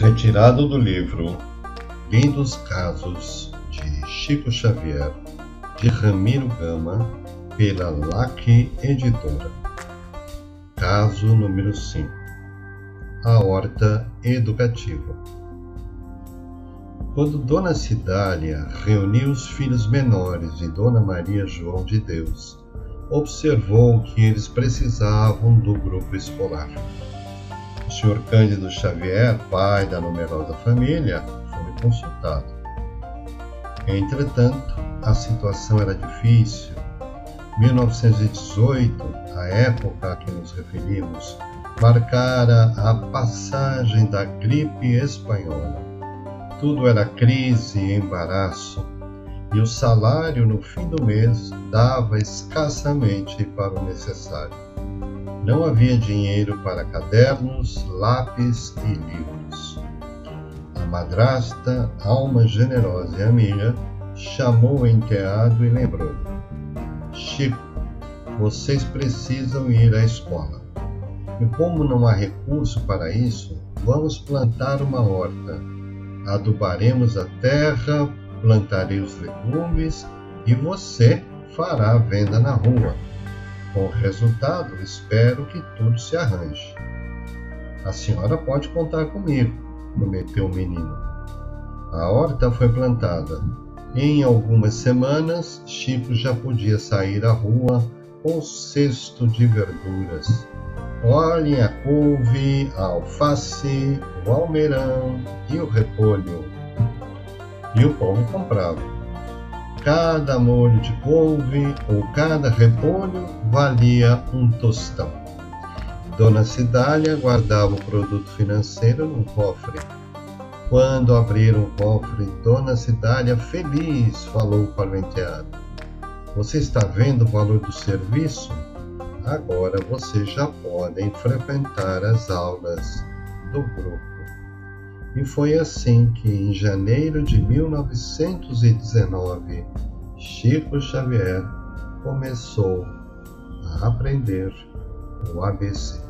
Retirado do livro Lindos Casos de Chico Xavier, de Ramiro Gama, pela LAC Editora. Caso número 5 A Horta Educativa. Quando Dona Cidália reuniu os filhos menores de Dona Maria João de Deus, observou que eles precisavam do grupo escolar. O Sr. Cândido Xavier, pai da numerosa família, foi consultado. Entretanto, a situação era difícil. 1918, a época a que nos referimos, marcara a passagem da gripe espanhola. Tudo era crise e embaraço, e o salário no fim do mês dava escassamente para o necessário. Não havia dinheiro para cadernos, lápis e livros. A madrasta, alma generosa e amiga, chamou o enteado e lembrou: Chico, vocês precisam ir à escola. E como não há recurso para isso, vamos plantar uma horta. Adubaremos a terra, plantarei os legumes e você fará a venda na rua. Com o resultado, espero que tudo se arranje. A senhora pode contar comigo, prometeu o menino. A horta foi plantada. Em algumas semanas, Chico já podia sair à rua com um cesto de verduras. Olhem a couve, a alface, o almeirão e o repolho. E o povo comprava. Cada molho de couve ou cada repolho valia um tostão. Dona Cidália guardava o produto financeiro num cofre. Quando abriram o cofre, Dona Cidália, feliz, falou para o enteado: Você está vendo o valor do serviço? Agora vocês já podem frequentar as aulas do grupo. E foi assim que, em janeiro de 1919, Chico Xavier começou a aprender o ABC.